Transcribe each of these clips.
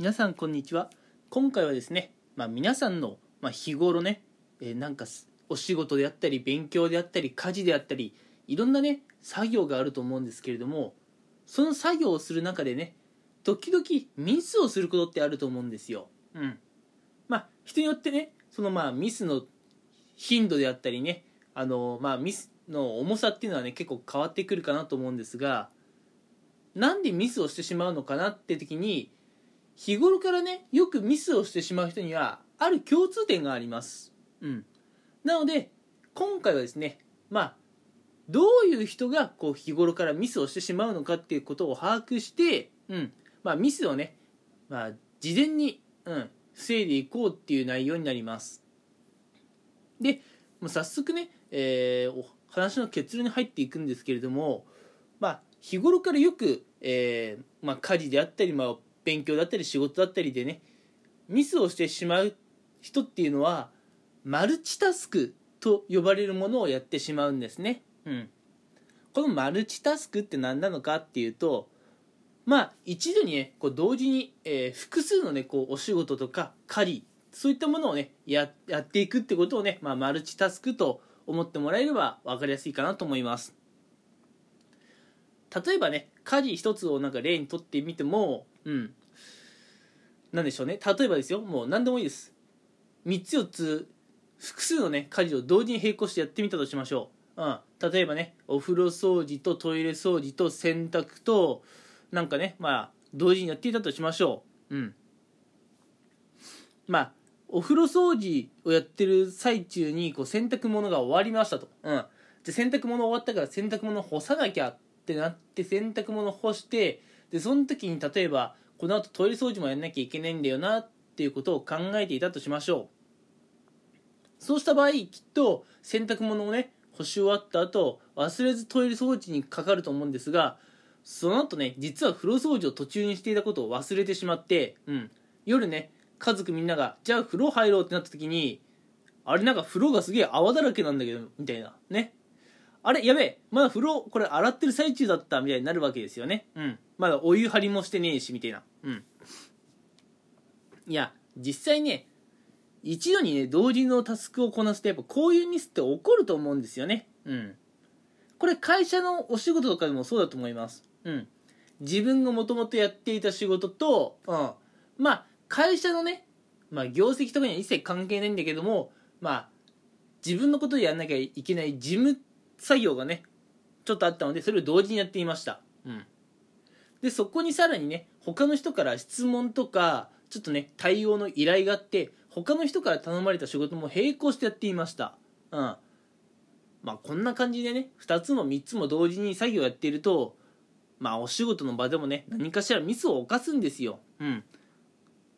皆さんこんにちは今回はですね、まあ、皆さんの、まあ、日頃ね、えーなんかお仕事であったり勉強であったり家事であったりいろんなね作業があると思うんですけれどもその作業をする中でね時々ミスをすることってあると思うんですよ。うん、まあ人によってねそのまあミスの頻度であったりねあのまあミスの重さっていうのはね結構変わってくるかなと思うんですがなんでミスをしてしまうのかなって時に日頃からねよくミスをしてしまう人にはある共通点があります。うん、なので今回はですねまあどういう人がこう日頃からミスをしてしまうのかっていうことを把握して、うんまあ、ミスをね、まあ、事前に、うん、防いでいこうっていう内容になります。でもう早速ね、えーお話の結論に入っていくんですけれども、まあ、日頃からよく、えーまあ、家事であったり、まあ、勉強だったり仕事だったりでねミスをしてしまう人っていうのはマルチタスクと呼ばれるものをやってしまうんですね。うん、このマルチタスクって何なのかっていうとまあ一度にねこう同時に、えー複数のねこうお仕事とか家事そういったものをねややっていくってことをね、まあ、マルチタスクと思ってもらえれば分かりやすいかなと思います例えばね家事一つをなんか例にとってみてもうん。なんでしょうね。例えばですよ。もう何でもいいです。3つ4つ複数のね家事を同時に並行してやってみたとしましょう、うん、例えばねお風呂掃除とトイレ掃除と洗濯となんかねまあ同時にやっていたとしましょう。うん。まあお風呂掃除をやってる最中にこう洗濯物が終わりましたと、うん、で洗濯物終わったから洗濯物干さなきゃってなって洗濯物干してでその時に例えばこの後トイレ掃除もやんなきゃいけないんだよなっていうことを考えていたとしましょう。そうした場合きっと洗濯物をね干し終わった後忘れずトイレ掃除にかかると思うんですがその後ね実は風呂掃除を途中にしていたことを忘れてしまって、うん、夜ね家族みんながじゃあ風呂入ろうってなった時にあれなんか風呂がすげえ泡だらけなんだけどみたいなね。あれやべえ。まだ風呂これ洗ってる最中だったみたいになるわけですよね。うん。まだお湯張りもしてねえしみたいな。うん。いや実際ね一度にね同時のタスクをこなすとやっぱこういうミスって起こると思うんですよね。うん。これ会社のお仕事とかでもそうだと思います。うん。自分がもともとやっていた仕事と、うん、まあ会社のね、まあ、業績とかには一切関係ないんだけどもまあ自分のことでやんなきゃいけない事務作業がねちょっとあったのでそれを同時にやっていました。うん。でそこにさらにね他の人から質問とかちょっとね対応の依頼があって他の人から頼まれた仕事も並行してやっていました。うん。まあこんな感じでね2つも3つも同時に作業やっているとまあお仕事の場でもね何かしらミスを犯すんですよ。うん。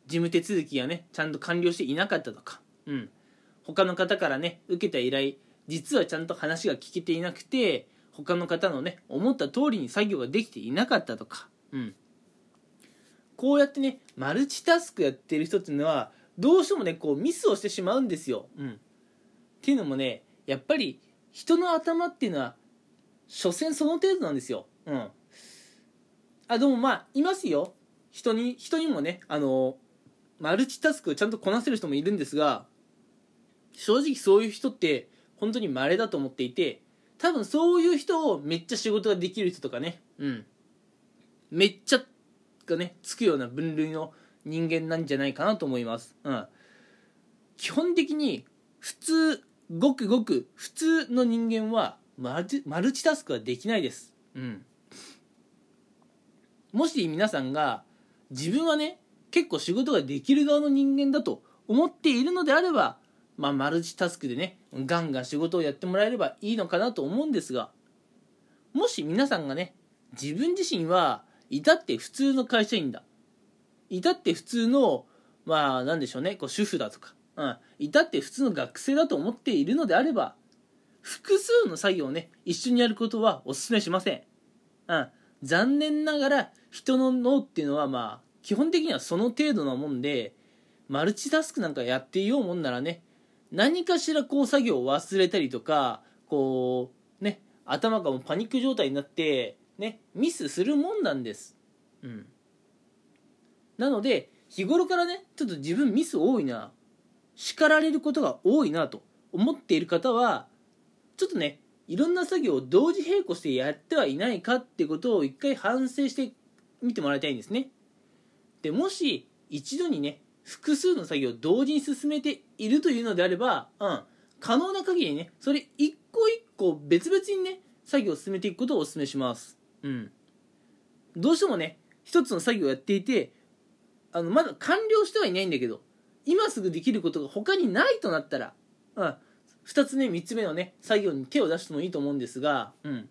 事務手続きがねちゃんと完了していなかったとか。うん。他の方からね受けた依頼実はちゃんと話が聞けていなくて他の方のね思った通りに作業ができていなかったとか。うん。こうやってねマルチタスクやってる人っていうのはどうしてもねこうミスをしてしまうんですよ。うん、っていうのもねやっぱり人の頭っていうのは所詮その程度なんですよ。うん、あでもまあいますよ。人に人にもねあのマルチタスクをちゃんとこなせる人もいるんですが正直そういう人って本当に稀だと思っていて多分そういう人をめっちゃ仕事ができる人とかねうん。めっちゃがねつくような分類の人間なんじゃないかなと思います、うん、基本的に普通ごくごく普通の人間はマルチマルチタスクはできないです、うん、もし皆さんが自分はね結構仕事ができる側の人間だと思っているのであれば、まあ、マルチタスクでねガンガン仕事をやってもらえればいいのかなと思うんですがもし皆さんがね自分自身は至って普通の会社員だ。至って普通のまあなんでしょうねこう主婦だとか、うん、至って普通の学生だと思っているのであれば複数の作業をね一緒にやることはお勧めしません、うん、残念ながら人の脳っていうのはまあ基本的にはその程度なもんでマルチタスクなんかやっていようもんならね何かしらこう作業を忘れたりとかこうね頭がもうパニック状態になってねミスするもんなんです。うん。なので日頃からねちょっと自分ミス多いな。叱られることが多いなと思っている方はちょっとねいろんな作業を同時並行してやってはいないかってことを一回反省してみてもらいたいんですね。でもし一度にね複数の作業を同時に進めているというのであれば、うん、可能な限りねそれ一個一個別々にね作業を進めていくことをお勧めします。うん。どうしてもね一つの作業をやっていてあのまだ完了してはいないんだけど今すぐできることが他にないとなったら、うん、2つ目3つ目のね作業に手を出してもいいと思うんですが、うん。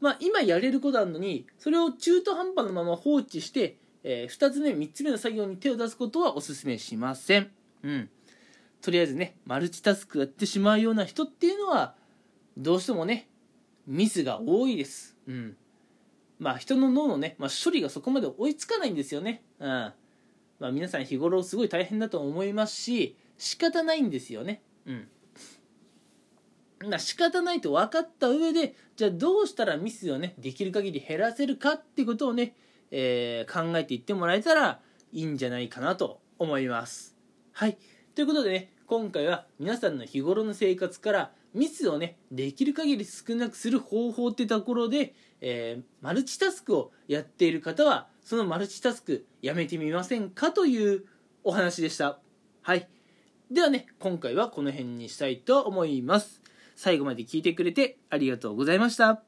まあ、今やれることあるのにそれを中途半端なまま放置して、えー、2つ目3つ目の作業に手を出すことはお勧めしません、うん、とりあえずねマルチタスクやってしまうような人っていうのはどうしてもねミスが多いです、うん。まあ、人の脳のね、まあ、処理がそこまで追いつかないんですよね、うん。まあ、皆さん日頃すごい大変だと思いますし仕方ないんですよね。うん。ま仕方ないと分かった上でじゃあどうしたらミスをねできる限り減らせるかってことをね、えー、考えていってもらえたらいいんじゃないかなと思います。はい。ということでね今回は皆さんの日頃の生活からミスをねできる限り少なくする方法ってところで、えー、マルチタスクをやっている方はそのマルチタスクやめてみませんかというお話でした。はい。ではね今回はこの辺にしたいと思います。最後まで聞いてくれてありがとうございました。